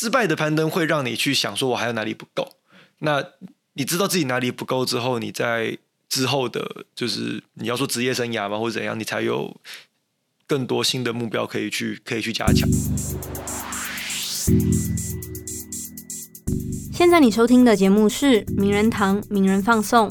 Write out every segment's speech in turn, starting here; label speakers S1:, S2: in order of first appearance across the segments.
S1: 失败的攀登会让你去想说，我还有哪里不够。那你知道自己哪里不够之后，你在之后的，就是你要说职业生涯嘛，或者怎样，你才有更多新的目标可以去可以去加强。
S2: 现在你收听的节目是《名人堂名人放送》。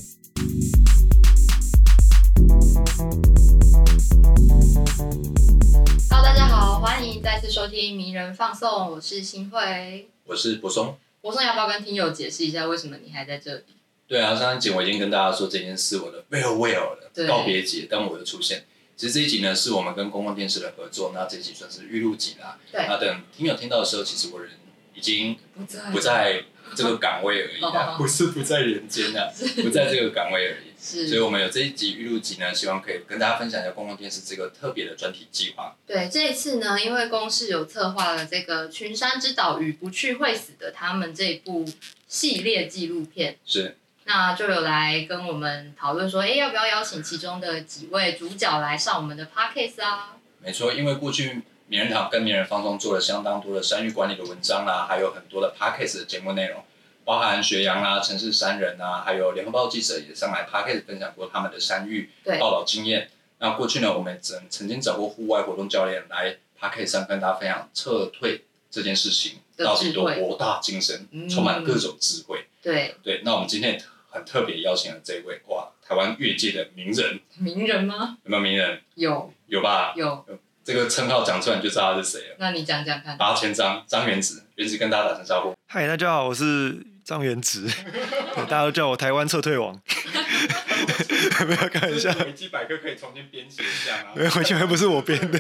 S3: 听《名人放送》，我是新慧。
S4: 我是柏松。
S3: 博松要不要跟听友解释一下，为什么你还在这里？
S4: 对啊，上一集我已经跟大家说这件事，我的 farewell
S3: 对
S4: 的告别节，但我的出现。其实这一集呢，是我们跟公共电视的合作，那这一集算是预录集啦。
S3: 对
S4: 那等听友听到的时候，其实我人已经
S3: 不在
S4: 不在这个岗位而已不是不在人间啊，不在这个岗位而已。
S3: 是，
S4: 所以我们有这一集预录集呢，希望可以跟大家分享一下公共电视这个特别的专题计划。
S3: 对这一次呢，因为公视有策划了这个《群山之岛与不去会死的他们》这一部系列纪录片，
S4: 是
S3: 那就有来跟我们讨论说，哎，要不要邀请其中的几位主角来上我们的 podcast 啊？
S4: 没错，因为过去名人堂跟名人放松做了相当多的山域管理的文章啦，还有很多的 podcast 的节目内容，包含学阳啊、城市山人啊，还有联合报记者也上来 podcast 分享过他们的山域
S3: 对
S4: 报道经验。那过去呢，我们曾曾经找过户外活动教练来 podcast 上跟大家分享撤退这件事情到底多博大精深
S3: 嗯，
S4: 充满各种智慧。
S3: 对，
S4: 对，那我们今天很特别邀请了这位哇，台湾越界的名人，
S3: 名人吗？
S4: 有没有名人？
S3: 有
S4: 有吧？
S3: 有，
S4: 这个称号讲出来你就知道他是谁了。
S3: 那你讲讲看。
S4: 八千张张元子，元子跟大家打声招呼。
S1: 嗨，大家好，我是张元直，对大家都叫我台湾撤退王。没有开玩笑，
S4: 维基百科可以重新编写一下吗
S1: 没有完全不是我编的。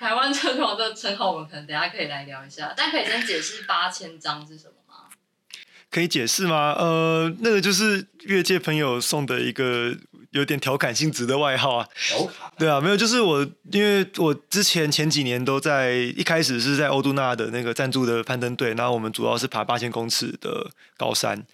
S3: 台湾车王这个称号，我们可能等下可以来聊一下，但可以先解释八千张是什么吗？
S1: 可以解释吗？呃，那个就是越界朋友送的一个有点调侃性质的外号啊。
S4: 调侃，
S1: 对啊，没有，就是我，因为我之前前几年都在一开始是在欧都纳的那个赞助的攀登队，然后我们主要是爬八千公尺的高山，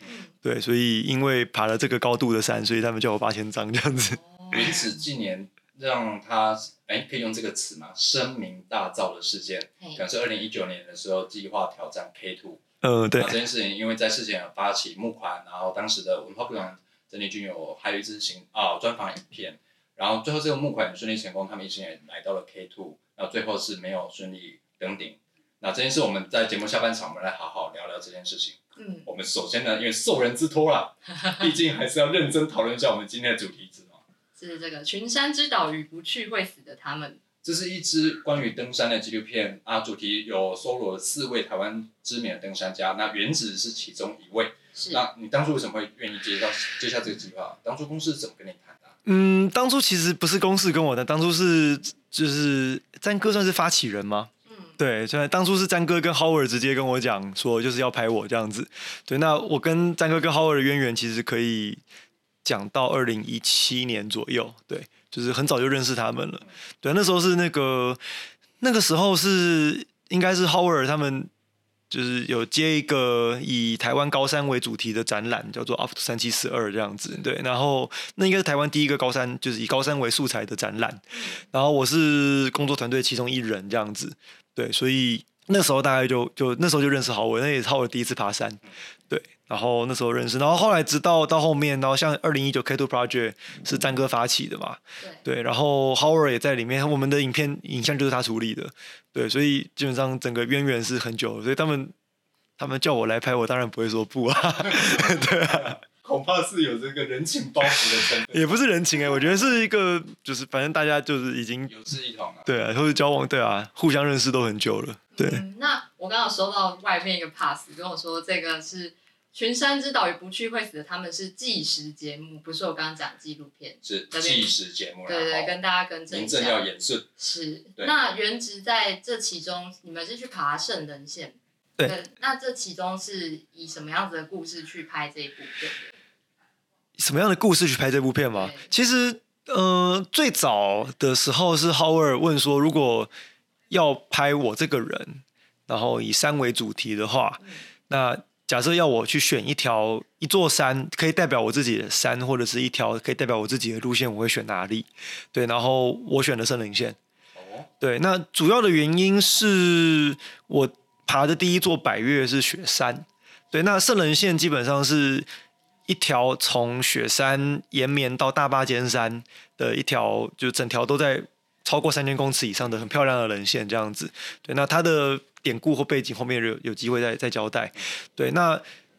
S1: 对，所以因为爬了这个高度的山，所以他们叫我八千张这样子。
S4: 因此近年让他哎，可以用这个词吗？声名大噪的事件，
S3: 嘿
S4: 可能是二零一九年的时候计划挑战 K two。
S1: 嗯，对
S4: 那，这件事情，因为在事前有发起募款，然后当时的文化部长郑丽君有还有一支行啊专访影片，然后最后这个募款也顺利成功，他们一行人来到了 K two，然后最后是没有顺利登顶。那这件事我们在节目下半场，我们来好好聊聊这件事情。
S3: 嗯，
S4: 我们首先呢，因为受人之托啦，毕竟还是要认真讨论一下我们今天的主题是什么。
S3: 是这个群山之岛与不去会死的他们。
S4: 这是一支关于登山的纪录片啊，主题有收录了四位台湾知名的登山家，那原子是其中一位。
S3: 是
S4: 那你当初为什么会愿意接到接下这个计划？当初公司是怎么跟你谈的啊、
S1: 嗯，当初其实不是公司跟我的，当初是就是詹哥算是发起人吗？
S3: 嗯，
S1: 对，所以当初是詹哥跟 Howard 直接跟我讲说，就是要拍我这样子。对，那我跟詹哥跟 Howard 的渊源其实可以讲到二零一七年左右，对，就是很早就认识他们了。对，那时候是那个那个时候是应该是 Howard 他们就是有接一个以台湾高山为主题的展览，叫做 Up to 三七四二这样子。对，然后那应该是台湾第一个高山，就是以高山为素材的展览。然后我是工作团队其中一人这样子。对，所以那时候大概就就那时候就认识豪伟，那也是豪伟第一次爬山。对，然后那时候认识，然后后来直到到后面，然后像二零一九 K Two Project 是詹哥发起的嘛，
S3: 对，
S1: 对，然后 Howard 也在里面，我们的影片影像就是他处理的，对，所以基本上整个渊源是很久了，所以他们他们叫我来拍，我当然不会说不啊，对啊，
S4: 恐怕是有这个人情包袱的成分，
S1: 也不是人情哎、我觉得是一个就是反正大家就是已经
S4: 有志一同啊。
S1: 对啊，或者交往对啊，互相认识都很久了，对，
S3: 嗯，那我刚刚有收到外面一个 pass 跟我说，这个是群山之岛与不去会死的他们是纪实节目，不是我刚刚讲纪录片。
S4: 是纪实节目啦，
S3: 对对，
S4: 哦
S3: 跟大家更正一
S4: 名正要
S3: 下。
S4: 言顺。
S3: 是，那原值在这其中，你们是去爬圣人线。
S1: 对
S3: 那这其中是以什么样子的故事去拍这一部片的？
S1: 什么样的故事去拍这部片吗？其实，呃，最早的时候是 Howard 问说，如果要拍我这个人，然后以山为主题的话，那假设要我去选一条一座山，可以代表我自己的山，或者是一条可以代表我自己的路线，我会选哪里？对，然后我选了森林线。
S4: 哦，
S1: 对，那主要的原因是我爬的第一座百岳是雪山，对，那圣人线基本上是一条从雪山延绵到大巴尖山的一条，就整条都在超过三千公尺以上的很漂亮的人线这样子。对，那它的典故或背景后面有有机会再再交代。对，那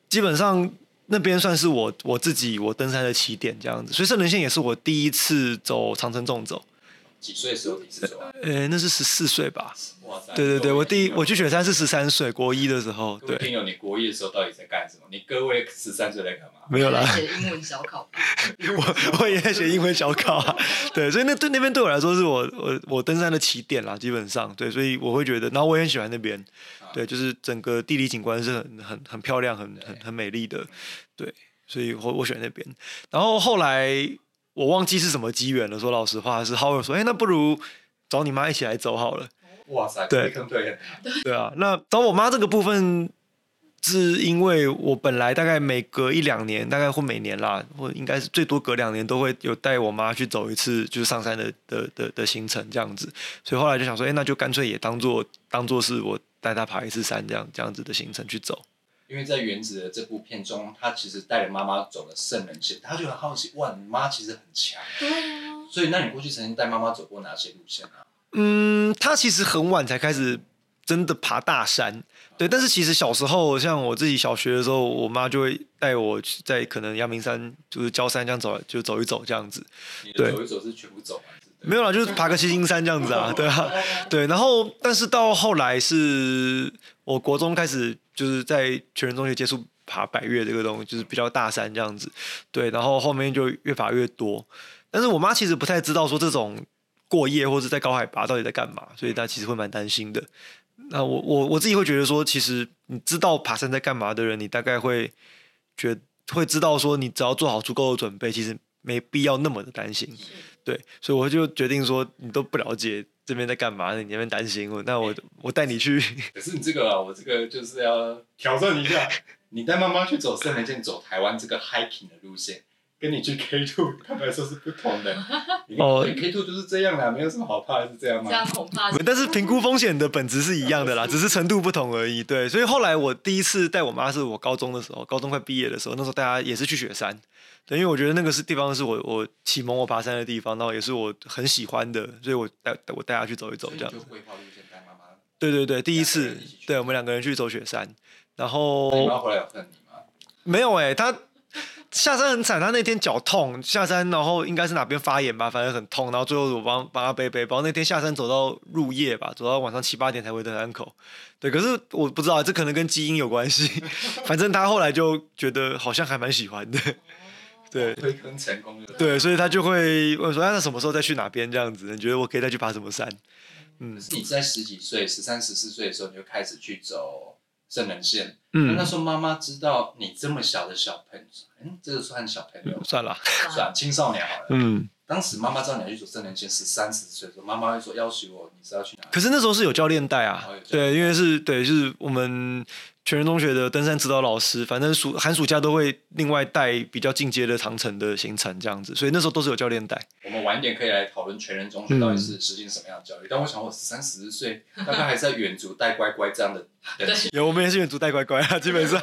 S1: 基本上那边算是我我自己我登山的起点这样子，所以圣人线也是我第一次走长城纵走。
S4: 几岁的时候第一次走啊？
S1: 呃，那是十四岁吧？
S4: 哇塞！
S1: 对对对，我第一我去雪山是十三岁，国一的时候。对，
S4: 听友，你国一的时候到底在干什么？你各位十三岁在干嘛？
S1: 没有啦，
S3: 写英文小考。
S1: 我我也在写英文小考啊。对，所以那对那边对我来说是我我我登山的起点啦，基本上对，所以我会觉得，然后我也很喜欢那边，对，就是整个地理景观是很很很漂亮、很很很美丽的，对，所以我我选那边。然后后来我忘记是什么机缘了，说老实话是 Howard 说，哎，那不如找你妈一起来走好了。
S4: 哇塞，
S1: 对
S4: 坑对，
S1: 对啊，那找我妈这个部分，是因为我本来大概每隔一两年，大概或每年啦，或应该是最多隔两年都会有带我妈去走一次，就是上山的的的的行程这样子，所以后来就想说，哎，那就干脆也当做当做是我带她爬一次山这样这样子的行程去走。
S4: 因为在原子的这部片中，他其实带着妈妈走了圣人线，他就很好奇，哇，你妈其实很强，
S3: 对啊，
S4: 所以那你过去曾经带妈妈走过哪些路线啊？
S1: 嗯，他其实很晚才开始真的爬大山，对。但是其实小时候，像我自己小学的时候，我妈就会带我去在可能阳明山，就是焦山这样走，就走一走这样子。对
S4: 走一走是全部走
S1: 没有啦，就是爬个七星山这样子啊，对啊，对。然后，但是到后来是我国中开始，就是在全人中学接触爬百越这个东西，就是比较大山这样子，对。然后后面就越爬越多，但是我妈其实不太知道说这种过夜或者在高海拔到底在干嘛，所以大家其实会蛮担心的。那我我我自己会觉得说，其实你知道爬山在干嘛的人，你大概会觉会知道说，你只要做好足够的准备，其实没必要那么的担心。对，所以我就决定说，你都不了解这边在干嘛，你那边担心我，那我我带你去。
S4: 可是你这个啊，我这个就是要挑战一下，你带妈妈去走圣人线，走台湾这个 hiking 的路线，跟你去 K two 坦白说是不同的。
S1: 哦
S4: 哦，K two 就是这样啦，没有什么好怕的，是这样吗
S3: 这？样恐怕是
S1: 但是评估风险的本质是一样的啦，只是程度不同而已。对，所以后来我第一次带我妈是我高中的时候，高中快毕业的时候，那时候大家也是去雪山。对，因为我觉得那个是地方是我我启蒙我爬山的地方，然后也是我很喜欢的，所以我带我带她去走一走这样子。
S4: 就规划路线带妈妈。
S1: 对对对，第一次对我们两个人去走雪山，然后
S4: 你回来有恨你吗？
S1: 没有哎、他下山很惨，他那天脚痛，下山然后应该是哪边发炎吧，反正很痛，然后最后我帮帮他背背包。那天下山走到入夜吧，走到晚上七八点才回登山口。对，可是我不知道，这可能跟基因有关系。反正他后来就觉得好像还蛮喜欢的，对
S4: 推坑成功了。
S1: 对，所以他就会问说：“哎那什么时候再去哪边这样子？你觉得我可以再去爬什么山？”嗯
S4: 可是你在十几岁、十三、十四岁的时候，你就开始去走圣人线。那时候妈妈知道你这么小的小朋友，嗯，这个算小朋友，
S1: 算了，
S4: 算青少年好了。
S1: 嗯。
S4: 当时妈妈知道你要去走圣人线，是三、十岁的时候，妈妈会说要求我，你是要去哪里？
S1: 可是那时候是有教练带啊对，因为是对，就是我们全人中学的登山指导老师，反正暑寒暑假都会另外带比较进阶的长城的行程这样子，所以那时候都是有教练带。
S4: 我们晚一点可以来讨论全人中学到底是实行什么样的教育。但我想，我十三、十岁，大概还是在远足带乖乖这样的。
S1: 有，我们也是远足带乖乖啊，基本上。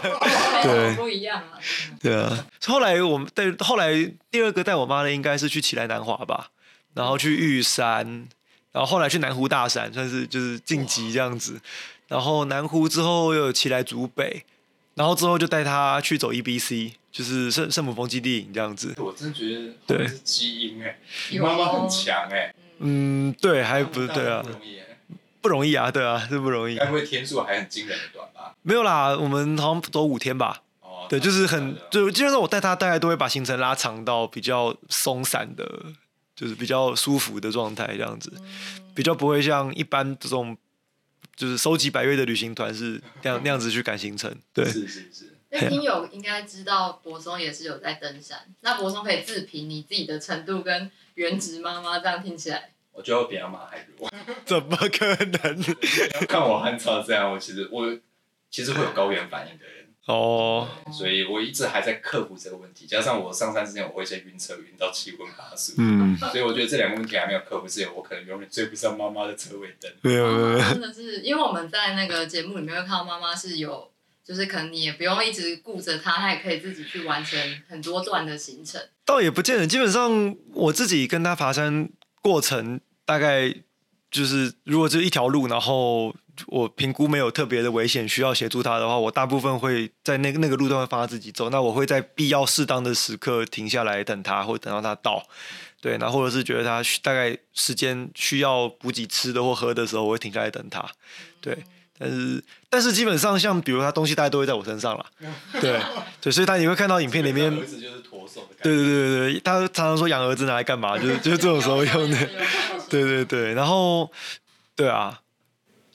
S3: 对不一样啊。
S1: 对啊，后来我们带后来第二个带我妈的应该是去奇来南华吧，然后去玉山，然后后来去南湖大山，算是就是晋级这样子。然后南湖之后又有奇来竹北，然后之后就带他去走 EBC，就是圣圣母峰基地营这样子。
S4: 我真的觉得
S1: 对
S4: 是基因哎、你
S3: 有
S4: 妈妈很强哎、
S1: 嗯，对，还不是对啊
S4: 不，容易哎、
S1: 不容易啊，对啊，是不容易
S4: 该。不会天数还很惊人的短吧？
S1: 没有啦，我们好像走五天吧。
S4: 哦，
S1: 对，就是很就基本上我带他大概都会把行程拉长到比较松散的，就是比较舒服的状态这样子，比较不会像一般这种就是收集百越的旅行团是那样 那样子去赶行程。对，
S4: 是是是，
S3: 那听友应该知道博松也是有在登山，那博松可以自评你自己的程度跟原职妈妈这样听起来，
S4: 我觉得我比阿妈还弱。
S1: 怎么可能？
S4: 看我很吵这样，我其实我其实会有高原反应的人。
S1: 哦，
S4: 所以我一直还在克服这个问题。加上我上山之前我会先晕车，晕到七荤八素，
S1: 嗯，
S4: 所以我觉得这两个问题还没有克服之前，我可能永远追不上妈妈的车尾灯。
S1: 没有没有，
S3: 真的是，因为我们在那个节目里面会看到妈妈是有，就是可能你也不用一直顾着她，她也可以自己去完成很多段的行程。
S1: 倒也不见得。基本上我自己跟她爬山过程，大概就是如果就一条路，然后我评估没有特别的危险需要协助他的话，我大部分会在那个那个路段会放他自己走。那我会在必要适当的时刻停下来等他，或者等到他到。对，然后或者是觉得他大概时间需要补给吃的或喝的时候，我会停下来等他。对，但是但是基本上像比如他东西大概都会在我身上了。对对，所以他你会看到影片里面
S4: 儿子就是驼手的感觉。
S1: 对对对对对，他常常说养儿子拿来干嘛？就是就是这种时候用的。对对对，然后对啊，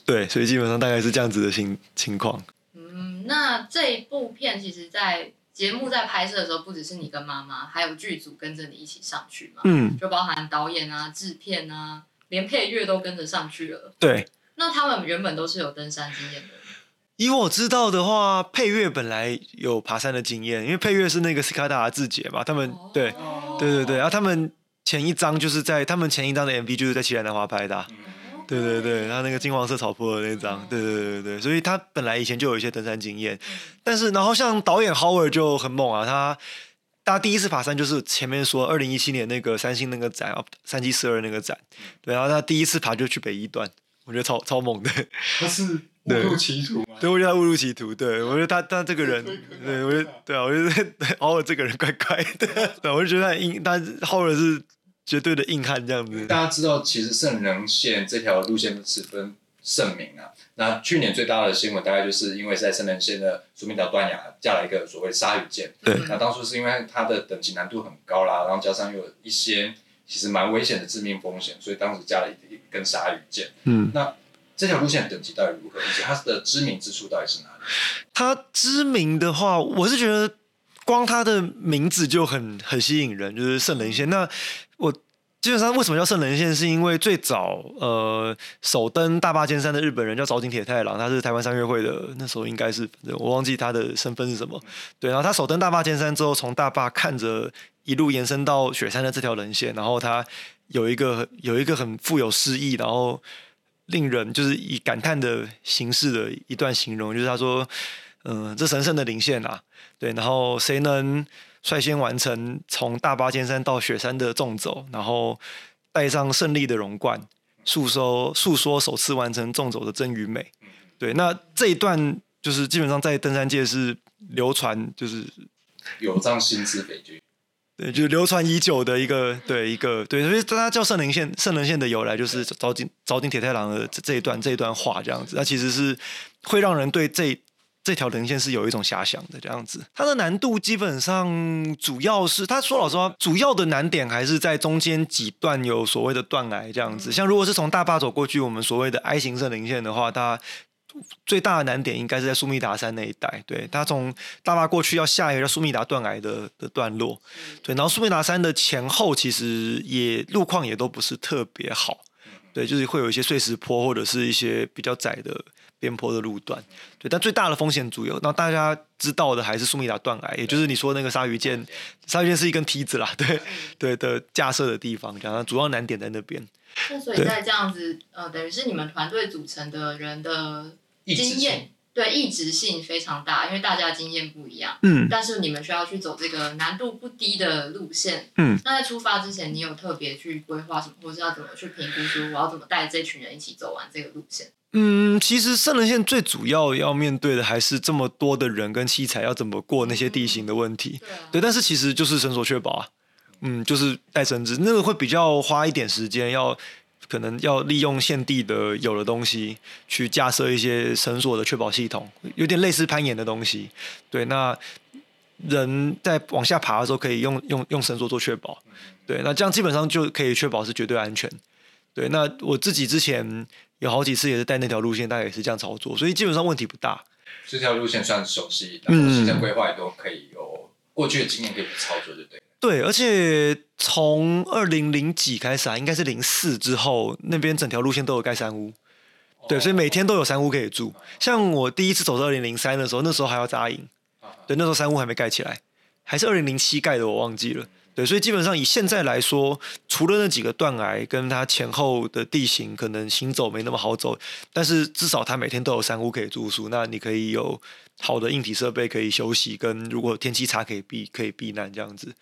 S1: 对，所以基本上大概是这样子的情情况。
S3: 嗯，那这一部片其实，在节目在拍摄的时候，不只是你跟妈妈，还有剧组跟着你一起上去嘛，
S1: 嗯，
S3: 就包含导演啊、制片啊，连配乐都跟着上去了。
S1: 对。
S3: 那他们原本都是有登山经验的，
S1: 以我知道的话，配乐本来有爬山的经验，因为配乐是那个斯卡达的志杰嘛，他们对
S3: 哦
S1: 对对对，然后他们前一张就是在他们前一张的 MV 就是在奇兰南华拍的啊、
S4: 嗯
S1: 对对对，他那个金黄色草坡的那张，对对对对对，所以他本来以前就有一些登山经验，但是然后像导演 Howard 就很猛啊，他他第一次爬山就是前面说二零一七年那个三星那个展，三七四二那个展，对，然后他第一次爬就去北一段，我觉得超超猛的，
S4: 他是误入歧途吗？
S1: 对，我觉得他误入歧途，对我觉得他他这个人，对我觉得对啊，我觉得 Howard 这个人怪怪的，对，我就觉得他很硬，他 Howard 是绝对的硬汉这样子，
S4: 大家知道，其实圣人线这条路线十分盛名啊。那去年最大的新闻，大概就是因为在圣人线的苏明岛断崖架了一个所谓鲨鱼舰。
S1: 对
S4: 那当初是因为它的等级难度很高啦，然后加上又有一些其实蛮危险的致命风险，所以当时加了一一根鲨鱼舰。
S1: 嗯。
S4: 那这条路线等级到底如何，以及它的知名之处到底是哪里？
S1: 它知名的话，我是觉得光它的名字就很很吸引人，就是圣人线。那我基本上为什么叫圣人线，是因为最早呃首登大坝尖山的日本人叫早井铁太郎，他是台湾三月会的，那时候应该是我忘记他的身份是什么。对，然后他首登大坝尖山之后，从大坝看着一路延伸到雪山的这条人线，然后他有一个有一个很富有诗意，然后令人就是以感叹的形式的一段形容，就是他说，嗯、这神圣的零线啊，对，然后谁能率先完成从大巴尖山到雪山的纵走，然后带上胜利的荣冠，诉说诉说首次完成纵走的真与美，对，那这一段就是基本上在登山界是流传，就是
S4: 有藏心之北军。
S1: 对，就是流传已久的一个对一个对，所以它叫圣灵线，圣灵线的由来就是早井早井铁太郎的这这一段这一段话这样子，那其实是会让人对这这条人线是有一种遐想的这样子。它的难度基本上主要是，他说老实话，主要的难点还是在中间几段有所谓的断崖这样子。像如果是从大坝走过去，我们所谓的 I 型圣林线的话，它最大的难点应该是在苏密达山那一带，对，它从大坝过去要下一个叫苏密达断崖的的段落，对，然后苏密达山的前后其实也路况也都不是特别好，对，就是会有一些碎石坡或者是一些比较窄的边坡的路段，对，但最大的风险主要，那大家知道的还是苏米达断崖，也就是你说那个鲨鱼剑，鲨鱼剑是一根梯子啦，对对的架设的地方，这样主要难点在那边。
S3: 那所以在这样子，呃，等于是你们团队组成的人的经验，对异质性非常大，因为大家经验不一样。
S1: 嗯
S3: 但是你们需要去走这个难度不低的路线。
S1: 嗯，
S3: 那在出发之前，你有特别去规划什么，或是要怎么去评估说我要怎么带这群人一起走完这个路线？
S1: 嗯，其实圣人线最主要要面对的还是这么多的人跟器材要怎么过那些地形的问题。
S3: 对啊，
S1: 对，但是其实就是绳索确保啊，嗯，就是带绳子，那个会比较花一点时间，要可能要利用现地的有的东西去架设一些绳索的确保系统，有点类似攀岩的东西。对，那人在往下爬的时候可以用用用绳索做确保，对，那这样基本上就可以确保是绝对安全。对，那我自己之前有好几次也是带那条路线，大概也是这样操作，所以基本上问题不大。
S4: 这条路线算熟悉，然后
S1: 嗯
S4: 行程规划也都可以有过去的经验可以去操作，就。对，
S1: 对而且从二零零几开始啊，应该是零四之后，那边整条路线都有盖山屋。对，所以每天都有山屋可以住。像我第一次走到二零零三的时候，那时候还要扎营，对，那时候山屋还没盖起来，还是二零零七盖的，我忘记了。对，所以基本上以现在来说，除了那几个断崖跟它前后的地形可能行走没那么好走，但是至少它每天都有山屋可以住宿，那你可以有好的硬体设备可以休息，跟如果天气差可以避可以避难这样子，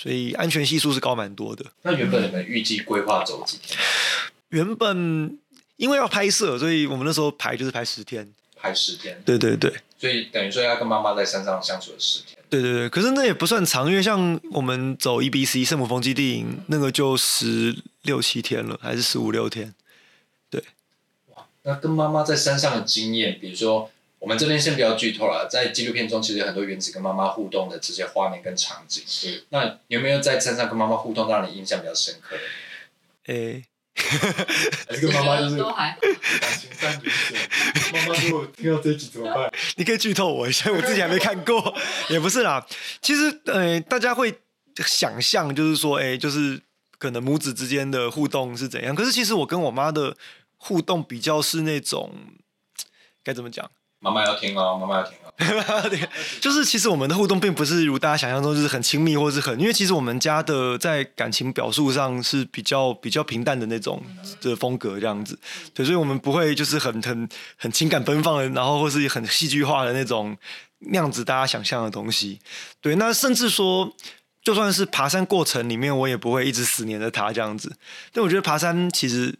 S1: 所以安全系数是高蛮多的。
S4: 那原本你们预计规划走几天？
S1: 原本因为要拍摄，所以我们那时候排就是排十天。
S4: 拍十天，
S1: 对对对。
S4: 所以等于说要跟妈妈在山上相处了十天。
S1: 对对对，可是那也不算长，因为像我们走 E B C 圣母峰基地营，那个就十六七天了，还是十五六天。对，
S4: 哇，那跟妈妈在山上的经验，比如说我们这边先不要剧透了，在纪录片中其实有很多原子跟妈妈互动的这些画面跟场景。
S3: 是，
S4: 那有没有在山上跟妈妈互动让你印象比较深刻的？
S1: 诶、
S4: 还是跟妈妈就是
S3: 都还
S4: 感情淡如水？妈妈如果听到这一集怎么办？
S1: 你可以剧透我一下，我自己还没看过，也不是啦。其实，呃，大家会想象就是说，哎、就是可能母子之间的互动是怎样。可是其实我跟我妈的互动比较是那种该怎么讲？
S4: 妈妈要听哦，妈妈要听哦。
S1: 对，就是其实我们的互动并不是如大家想象中就是很亲密，或是很，因为其实我们家的在感情表述上是比较比较平淡的那种的风格这样子，对，所以我们不会就是很很很情感奔放的，然后或是很戏剧化的那种那样子大家想象的东西，对，那甚至说。就算是爬山过程里面，我也不会一直死黏着他这样子。但我觉得爬山其实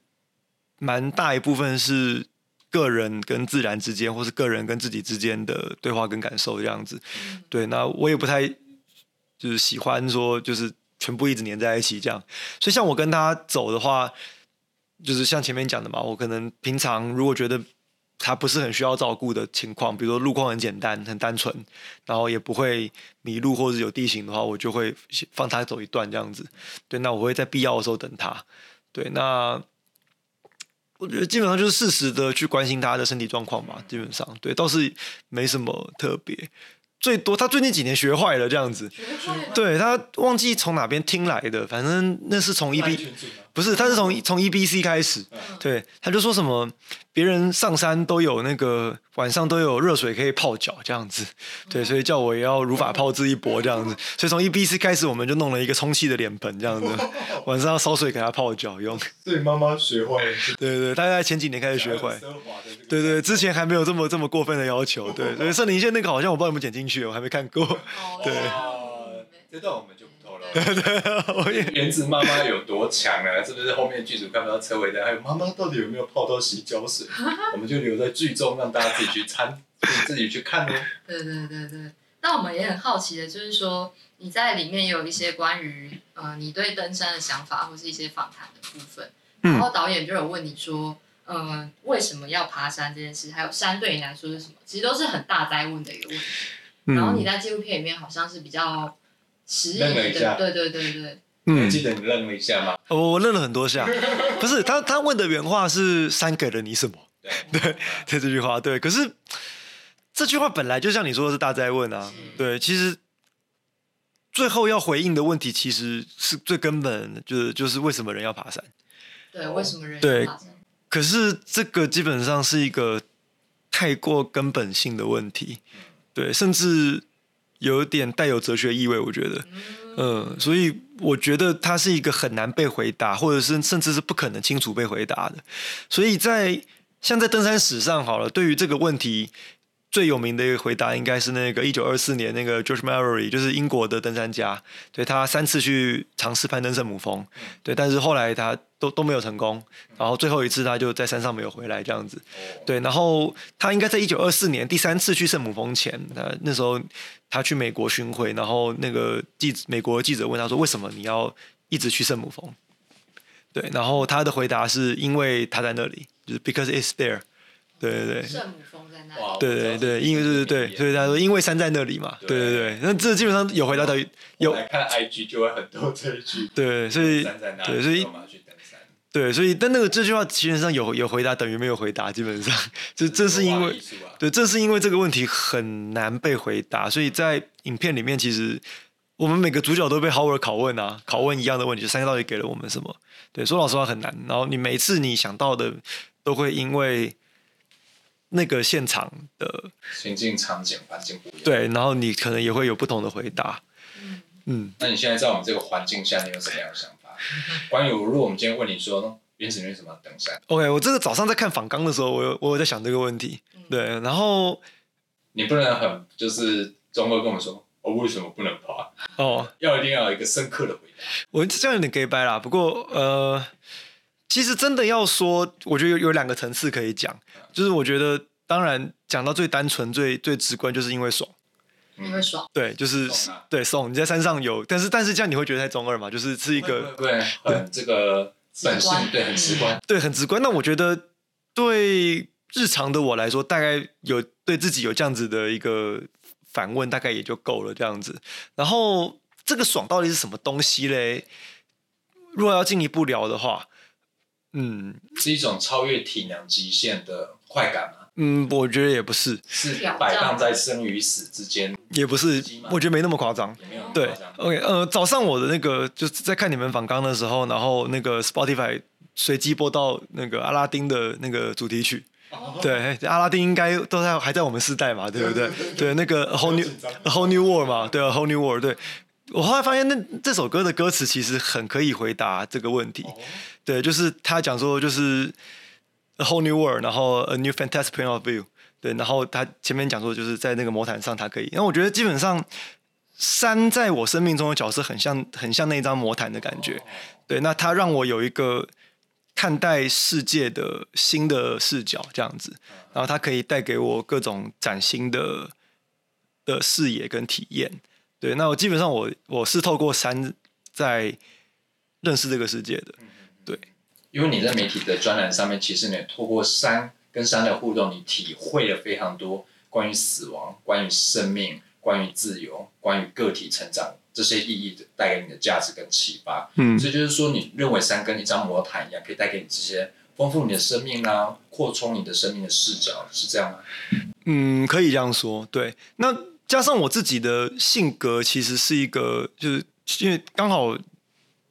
S1: 蛮大一部分是个人跟自然之间，或是个人跟自己之间的对话跟感受这样子。对，那我也不太就是喜欢说就是全部一直黏在一起这样。所以像我跟他走的话，就是像前面讲的嘛，我可能平常如果觉得他不是很需要照顾的情况，比如说路况很简单、很单纯，然后也不会迷路或者有地形的话，我就会放他走一段这样子。对，那我会在必要的时候等他。对，那我觉得基本上就是适时的去关心他的身体状况吧。基本上，对，倒是没什么特别。最多他最近几年学坏了这样子，对他忘记从哪边听来的，反正那是从 E B 不是，他是从从 E B C 开始，对，他就说什么别人上山都有那个晚上都有热水可以泡脚这样子，对，所以叫我也要如法炮制一波这样子，所以从 E B C 开始我们就弄了一个充气的脸盆这样子，晚上要烧水给他泡脚用，
S4: 所以妈妈学坏了，
S1: 对对，大概前几年开始学会。对对，之前还没有这么这么过分的要求，对对，圣灵线那个好像我不知道有没有剪进去，我还没看过。
S3: 哦
S1: 对。
S4: 这段我们就不透露。
S1: 我也
S4: 原子妈妈有多强啊？是不是后面剧组看不到车尾灯？还有妈妈到底有没有泡到洗脚水？我们就留在剧中，让大家自己去参，自己去看哦。
S3: 对对对对，那我们也很好奇的，就是说你在里面也有一些关于呃你对登山的想法，或是一些访谈的部分。
S1: 嗯
S3: 然后导演就有问你说，嗯，为什么要爬山这件事，还有山对你来说是什么？其实都是很大灾问的一个问题。然后你
S1: 嗯
S3: 在纪录片里面好像是比较实疑
S4: 愣了一下
S3: 的，对对对对，
S1: 嗯，
S4: 记得你愣了一下吗？
S1: 我我愣了很多下，不是他他问的原话是山给了你什么？
S4: 对
S1: 对，对这句话对，可是这句话本来就像你说的是大灾问啊，对，其实最后要回应的问题其实是最根本，就是就是为什么人要爬山？
S3: 对，为什么人
S1: 对
S3: 要爬山？
S1: 可是这个基本上是一个太过根本性的问题，对，甚至有点带有哲学意味，我觉得，嗯，所以我觉得它是一个很难被回答，或者是甚至是不可能清楚被回答的。所以在像在登山史上好了，对于这个问题。最有名的一个回答应该是那个一九二四年那个 George Mallory，就是英国的登山家，对他三次去尝试攀登圣母峰，对，但是后来他都都没有成功，然后最后一次他就在山上没有回来这样子，对，然后他应该在一九二四年第三次去圣母峰前，他那时候他去美国巡回，然后那个记美国记者问他说为什么你要一直去圣母峰？对，然后他的回答是因为他在那里，就是 because it's there。对对对，
S3: 圣母峰在那里。
S1: 对对对，因为对对对，所以他说因为山在那里嘛，对对对，那这基本上有回答到有
S4: 有来看 IG 就会很多这一句，
S1: 对，所以
S4: 山在哪里？
S1: 对，所以？对，所以但那个这句话基本上有有回答等于没有回答，基本上就正是因为对，正是因为这个问题很难被回答，所以在影片里面其实我们每个主角都被 Howard 拷问啊，拷问一样的问题，三个到底给了我们什么？对，说老实话很难。然后你每次你想到的都会因为那个现场的
S4: 情境场景环境不一样。，
S1: 对，然后你可能也会有不同的回答。
S3: 嗯，
S1: 嗯，
S4: 那你现在在我们这个环境下，你有什么样的想法？关于如果我们今天问你说，原始人为什么要登山
S1: ？OK，我这个早上在看访纲的时候，我有我有在想这个问题。对，然后
S4: 你不能很就是中二跟我们说，哦，为什么不能爬？
S1: 哦，
S4: 要一定要有一个深刻的回答。
S1: 我这样有点 gay 掰啦。不过呃，其实真的要说，我觉得有有两个层次可以讲，就是我觉得当然讲到最单纯、最最直观，就是因为爽。
S3: 你会爽，
S1: 对，就是对送你在山上有，但是但是这样你会觉得太中二嘛？就是是一个
S4: 对，很这个本
S3: 直观
S4: 性，对，很直观。
S1: 对很直观。那我觉得对日常的我来说，大概有对自己有这样子的一个反问，大概也就够了这样子。然后这个爽到底是什么东西嘞？如果要进一步聊的话，嗯
S4: 是一种超越体能极限的快感吗？
S1: 嗯，我觉得也不是，
S4: 是摆荡在生与死之间，
S1: 也不是，我觉得没那么夸张。对，OK，呃，早上我的那个就是在看你们访纲的时候，然后那个 Spotify 随机播到那个阿拉丁的那个主题曲，对，阿拉丁应该都在还在我们世代嘛，对不对？对，那个 Whole New Whole New World 嘛，对，A Whole New World，对。我后来发现，那这首歌的歌词其实很可以回答这个问题。对，就是他讲说，就是 A Whole New World，然后 A New Fantastic Point of View。对，然后他前面讲说，就是在那个魔毯上，他可以。然后我觉得基本上山在我生命中的角色很像，很像那张魔毯的感觉。对，那他让我有一个看待世界的新的视角，这样子。然后它可以带给我各种崭新的的视野跟体验。对，那我基本上我我是透过山在认识这个世界的。
S4: 因为你在媒体的专栏上面，其实你透过山跟山的互动，你体会了非常多关于死亡、关于生命、关于自由、关于个体成长这些意义的带给你的价值跟启发。
S1: 嗯
S4: 所以就是说，你认为山跟一张魔毯一样，可以带给你这些丰富你的生命啊，扩充你的生命的视角，是这样吗？
S1: 嗯，可以这样说。对，那加上我自己的性格，其实是一个，就是因为刚好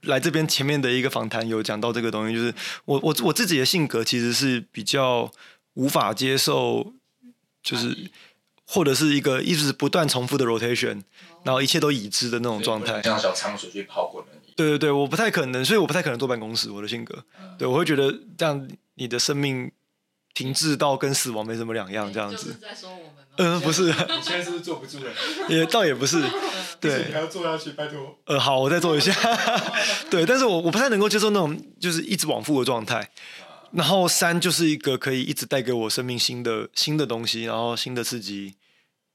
S1: 来这边前面的一个访谈有讲到这个东西，就是我我我自己的性格其实是比较无法接受，就是或者是一个一直不断重复的 rotation，然后一切都已知的那种状态。
S4: 像小仓鼠去跑滚而已。
S1: 对对对，我不太可能，所以我不太可能坐办公室。我的性格，对我会觉得这样你的生命停滞到跟死亡没什么两样，这样
S3: 就是
S1: 子。
S3: 在说我们吗？
S1: 嗯、不是，
S5: 你现在是不是坐不住了？
S1: 也倒也不是，对你，
S5: 还要坐下去，拜托。
S1: 呃，好，我再坐一下，对，但是我我不太能够接受那种就是一直往复的状态。然后山就是一个可以一直带给我生命新的新的东西，然后新的刺激、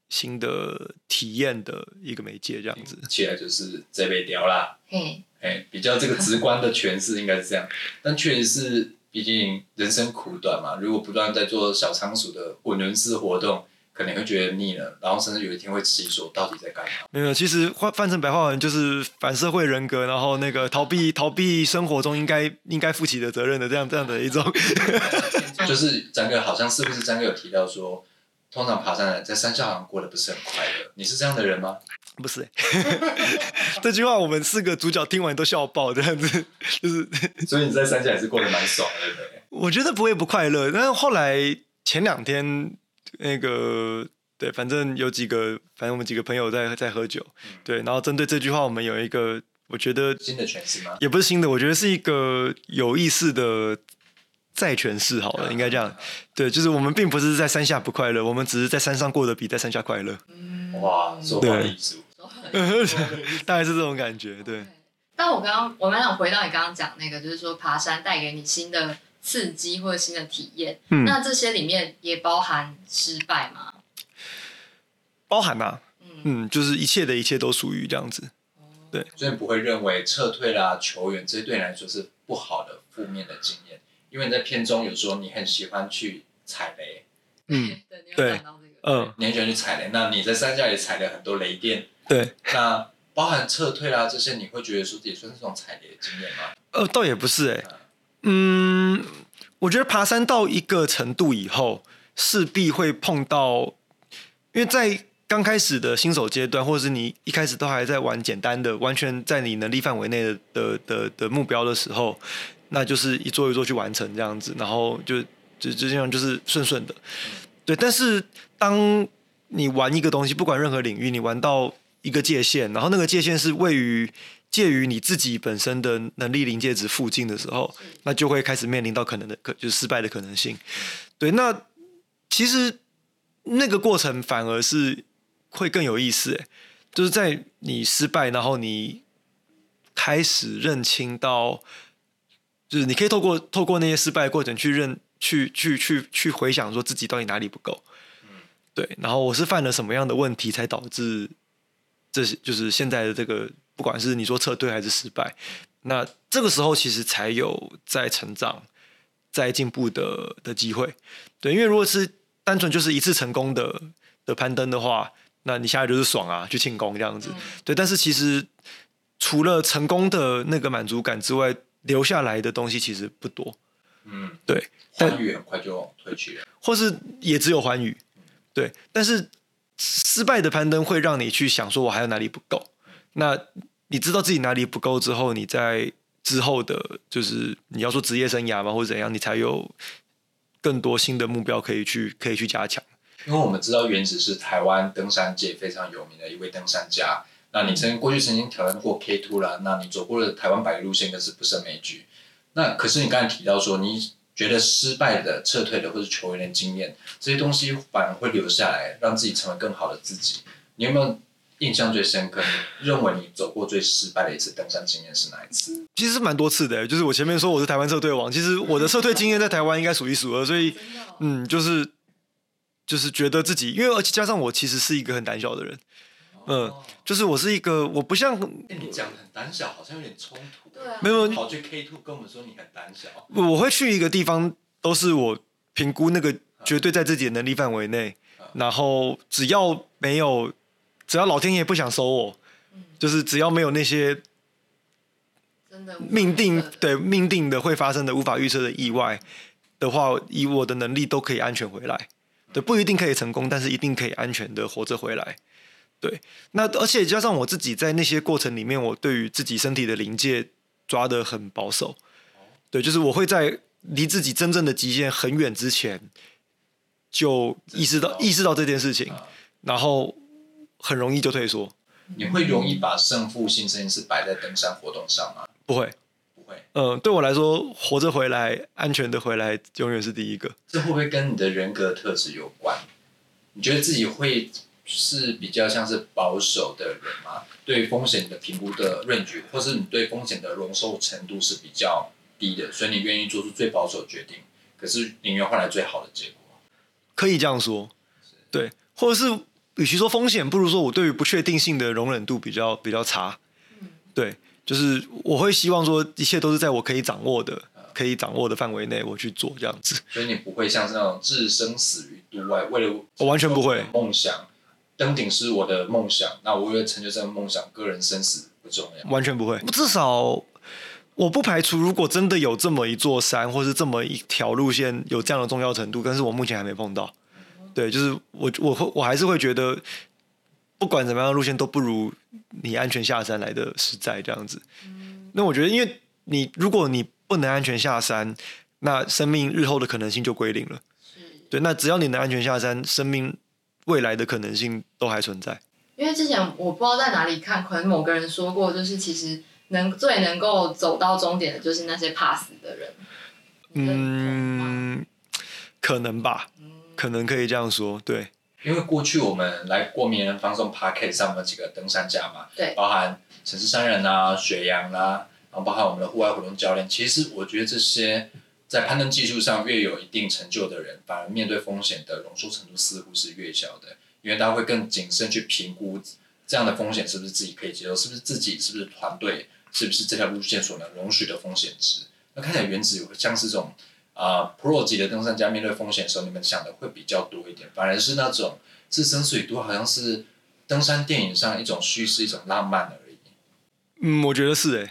S1: 新的体验的一个媒介，这样子。
S4: 起来就是这杯雕啦。
S3: 嗯，
S4: 哎，比较这个直观的诠释应该是这样，但确实是，毕竟人生苦短嘛。如果不断在做小仓鼠的滚轮式活动，可能会觉得腻了，然后甚至有一天会质疑说到底在干嘛。
S1: 没有，其实换翻成白话文就是反社会人格，然后那个逃避逃避生活中应该应该负起的责任的这样这样的一种。
S4: 就是张哥好像是不是张哥有提到说，通常爬山的人在山下好像过得不是很快乐，你是这样的人吗？
S1: 不是、欸，这句话我们四个主角听完都笑爆，这样子就是。
S4: 所以你在山下也是过得蛮爽的，对不对？
S1: 我觉得不会不快乐，但是后来前两天那个对，反正有几个，反正我们几个朋友在在喝酒，对，然后针对这句话，我们有一个我觉得
S4: 新的诠释吗？
S1: 也不是新的，我觉得是一个有意思的再诠释好了，应该这样，对，就是我们并不是在山下不快乐，我们只是在山上过得比在山下快乐，嗯
S4: 哇，说话艺术。
S1: 大概是这种感觉，对。
S3: 但我刚刚我蛮想回到你刚刚讲那个，就是说爬山带给你新的刺激或者新的体验。
S1: 嗯。
S3: 那这些里面也包含失败吗？
S1: 包含呐、
S3: 嗯，
S1: 嗯，就是一切的一切都属于这样子，
S4: 所以你不会认为撤退啦、球员这些对你来说是不好的、负面的经验，因为你在片中有说你很喜欢去踩雷，
S1: 嗯，
S3: 对，你有
S1: 对。
S3: 讲到这个，
S1: 嗯，
S4: 你很喜欢去踩雷，那你在山下也踩了很多雷电，
S1: 对。
S4: 那包含撤退啦这些，你会觉得说自己算是这种踩雷的经验吗？
S1: 呃，倒也不是哎、嗯，嗯我觉得爬山到一个程度以后，势必会碰到，因为在刚开始的新手阶段，或者是你一开始都还在玩简单的，完全在你能力范围内的的的的目标的时候，那就是一座一座去完成这样子，然后就就就这样就是顺顺的。对，但是当你玩一个东西，不管任何领域，你玩到一个界限，然后那个界限是位于介于你自己本身的能力临界值附近的时候，那就会开始面临到可能的可就是失败的可能性。对，那其实那个过程反而是会更有意思，诶，就是在你失败，然后你开始认清到，就是你可以透过透过那些失败的过程去认去去去去回想说自己到底哪里不够，对，然后我是犯了什么样的问题才导致这些就是现在的这个不管是你说撤退还是失败，那这个时候其实才有在成长、在进步的的机会，对，因为如果是单纯就是一次成功的的攀登的话，那你下来就是爽啊，去庆功这样子，对，但是其实除了成功的那个满足感之外，留下来的东西其实不多，
S4: 嗯，
S1: 对，但
S4: 欢愉很快就退去了。
S1: 或是也只有欢愉，对。但是失败的攀登会让你去想说，我还有哪里不够。那你知道自己哪里不够之后，你在之后的，就是你要说职业生涯嘛，或者怎样，你才有更多新的目标可以去可以去加强。
S4: 因为我们知道原子是台湾登山界非常有名的一位登山家。那你曾过去曾经挑战过 K two 啦，那你走过了台湾百路线更是不胜枚举。那可是你刚才提到说，你觉得失败的、撤退的或者球员的经验，这些东西反而会留下来，让自己成为更好的自己。你有没有印象最深刻？你认为你走过最失败的一次登山经验是哪一次？
S1: 其实是蛮多次的，就是我前面说我是台湾撤退王，其实我的撤退经验在台湾应该数一数二，所以嗯，就是就是觉得自己，因为而且加上我其实是一个很胆小的人，嗯，就是我是一个我不像
S4: 哎你讲的很胆小，好像有点冲突。
S3: 对啊，
S1: 没有
S4: 跑去 K two 跟我们说你很胆小，
S1: 我会去一个地方，都是我评估那个绝对在自己的能力范围内，然后只要没有，只要老天爷不想收我，就是只要没有那些
S3: 真的
S1: 命定对命定的会发生的无法预测的意外的话，以我的能力都可以安全回来。对，不一定可以成功，但是一定可以安全的活着回来。对，那而且加上我自己在那些过程里面，我对于自己身体的临界抓得很保守。对，就是我会在离自己真正的极限很远之前，就意识到意识到这件事情，
S4: 啊
S1: 然后很容易就退缩。
S4: 你会容易把胜负性这件事摆在登山活动上吗？
S1: 不会，
S4: 不会，
S1: 嗯、对我来说，活着回来，安全的回来，永远是第一个。
S4: 这会不会跟你的人格特质有关？你觉得自己会是比较像是保守的人吗？对风险的评估的 range，或是你对风险的容受程度是比较低的，所以你愿意做出最保守的决定，可是宁愿换来最好的结果。
S1: 可以这样说，对，或者是与其说风险，不如说我对于不确定性的容忍度比较比较差，嗯对，就是我会希望说一切都是在我可以掌握的、可以掌握的范围内，我去做这样子。
S4: 所以你不会像是那种置生死于度外，为了
S1: 我完全不会
S4: 梦想登顶是我的梦想，那我为了成就这个梦想，个人生死不重要。
S1: 完全不会。至少我不排除，如果真的有这么一座山，或是这么一条路线有这样的重要程度，但是我目前还没碰到。对，就是我我会我还是会觉得，不管怎么样的路线都不如你安全下山来的实在这样子。那我觉得，因为你如果你不能安全下山，那生命日后的可能性就归零了。
S3: 是
S1: 对，那只要你能安全下山，生命未来的可能性都还存在。
S3: 因为之前我不知道在哪里看，可能某个人说过，就是其实能最能够走到终点的，就是那些怕死的人。
S1: 嗯，可能吧，可能可以这样说。对，
S4: 因为过去我们来过名人放送 p a r k e t 上的几个登山家嘛，
S3: 对
S4: 包含城市山人啊、雪阳啦、然后包含我们的户外活动教练。其实我觉得这些在攀登技术上越有一定成就的人，反而面对风险的容受程度似乎是越小的，因为他会更谨慎去评估这样的风险是不是自己可以接受，是不是自己，是不是团队，是不是这条路线所能容许的风险值。那看起来原子有像是这种啊、Pro 级的登山家面对风险的时候，你们想的会比较多一点，反而是那种置身水多，好像是登山电影上一种叙事、一种浪漫而已，
S1: 嗯，我觉得是诶、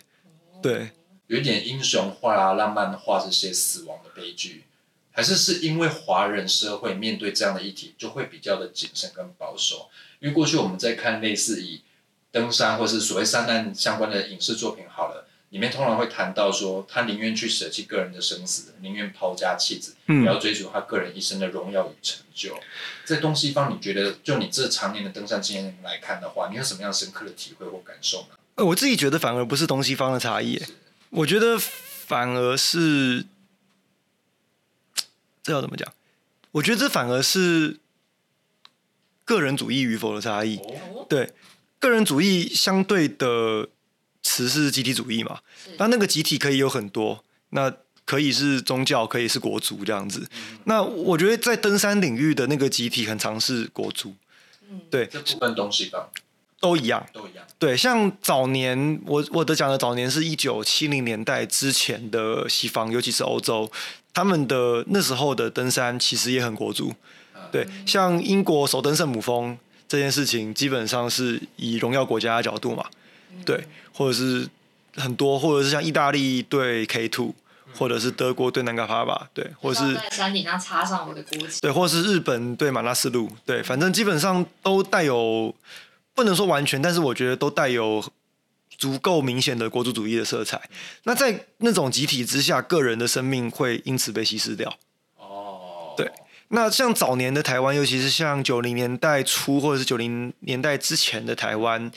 S1: 对，
S4: 有一点英雄化啊、浪漫化这些死亡的悲剧，还是是因为华人社会面对这样的议题就会比较的谨慎跟保守，因为过去我们在看类似以登山或是所谓山难相关的影视作品好了。里面通常会谈到说，他宁愿去舍弃个人的生死，宁愿抛家弃子，
S1: 嗯
S4: 也要追求他个人一生的荣耀与成就。在东西方，你觉得就你这常年的登山经验来看的话，你有什么样深刻的体会或感受呢？
S1: 呃，我自己觉得反而不是东西方的差异耶，我觉得反而是 这要怎么讲？我觉得这反而是个人主义与否的差异。
S4: 哦，
S1: 对，个人主义相对的词是集体主义嘛，
S3: 是。
S1: 那那个集体可以有很多，那可以是宗教，可以是国族这样子。那我觉得在登山领域的那个集体很常是国族，
S3: 嗯，
S1: 对，
S4: 这部分东西方
S1: 都一样。
S4: 都一样。
S1: 对，像早年我我的讲的早年是一九七零年代之前的西方，尤其是欧洲，他们的那时候的登山其实也很国族。对，像英国首登圣母峰这件事情，基本上是以荣耀国家的角度嘛，对，或者是很多，或者是像意大利对 K two，或者是德国对南卡帕吧，对，或者是
S3: 山顶上插上我的国旗，
S1: 对，或者是日本对马纳斯路，对，反正基本上都带有，不能说完全，但是我觉得都带有足够明显的国族主义的色彩。那在那种集体之下，个人的生命会因此被稀释掉。
S4: 哦，
S1: 对那像早年的台湾，尤其是像九零年代初或者是九零年代之前的台湾，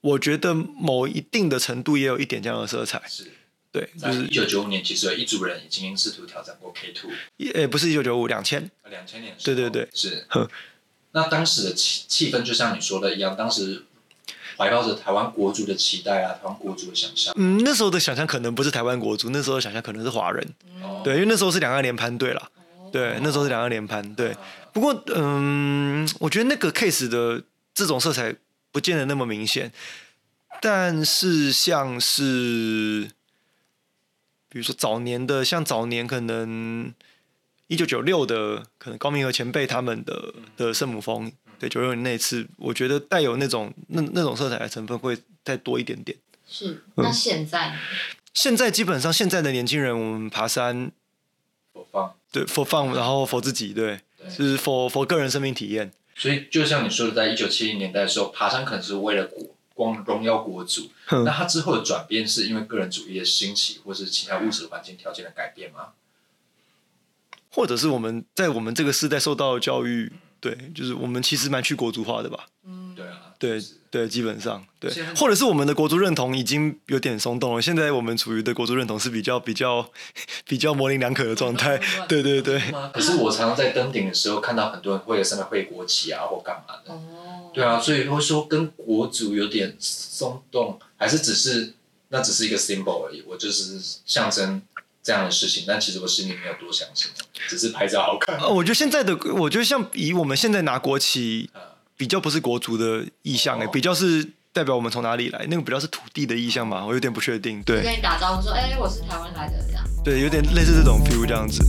S1: 我觉得某一定的程度也有一点这样的色彩。
S4: 是
S1: 对，就
S4: 在
S1: 是
S4: 一九九五年，其实有一组人已经试图挑战过 K two，
S1: 也不是一九九五两千，
S4: 两千年
S1: 对对对
S4: 是
S1: 呵。
S4: 那当时的气气氛就像你说的一样，当时怀抱着台湾国族的期待啊，台湾国族的想象。
S1: 嗯，那时候的想象可能不是台湾国族，那时候的想象可能是华人。
S4: 哦
S1: 对，因为那时候是两岸联攀队啦。对，那时候是两岸联攀。对，不过嗯，我觉得那个 case 的这种色彩不见得那么明显，但是像是比如说早年的，像早年可能一九九六的，可能高明和前辈他们的的圣母峰，对九六年那一次，我觉得带有那种那那种色彩的成分会再多一点点。
S3: 是。那现在呢？
S1: 现在基本上现在的年轻人，我们爬山。对 for fun，然后 for 自己，对，是 for for 个人生命体验。
S4: 所以就像你说的，在一九七零年代的时候，爬山可能是为了国光荣耀国族。那它之后的转变是因为个人主义的兴起，或是其他物质环境条件的改变吗？
S1: 或者是我们在我们这个时代受到的教育，对，就是我们其实蛮去国族化的吧？
S3: 嗯，
S4: 对啊，
S1: 对对，基本上对，或者是我们的国族认同已经有点松动了。现在我们处于的国族认同是比较比较 比较模棱两可的状态。对对对，
S4: 可是我常常在登顶的时候看到很多人会在上面挥国旗啊，或干嘛的。
S3: 哦，
S4: 对啊，所以会说跟国族有点松动，还是只是那只是一个 symbol 而已，我就是象征这样的事情，但其实我心里没有多想什么，只是拍照好看。
S1: 呃，我觉得现在的，我觉得像以我们现在拿国旗，
S4: 啊
S1: 比较不是国足的意向诶、
S4: 哦
S1: 比较是代表我们从哪里来，那个比较是土地的意向嘛，我有点不确定。对
S3: 跟你打招呼说，哎，我是台湾来的这样。
S1: 对，有点类似这种 feel 这样子。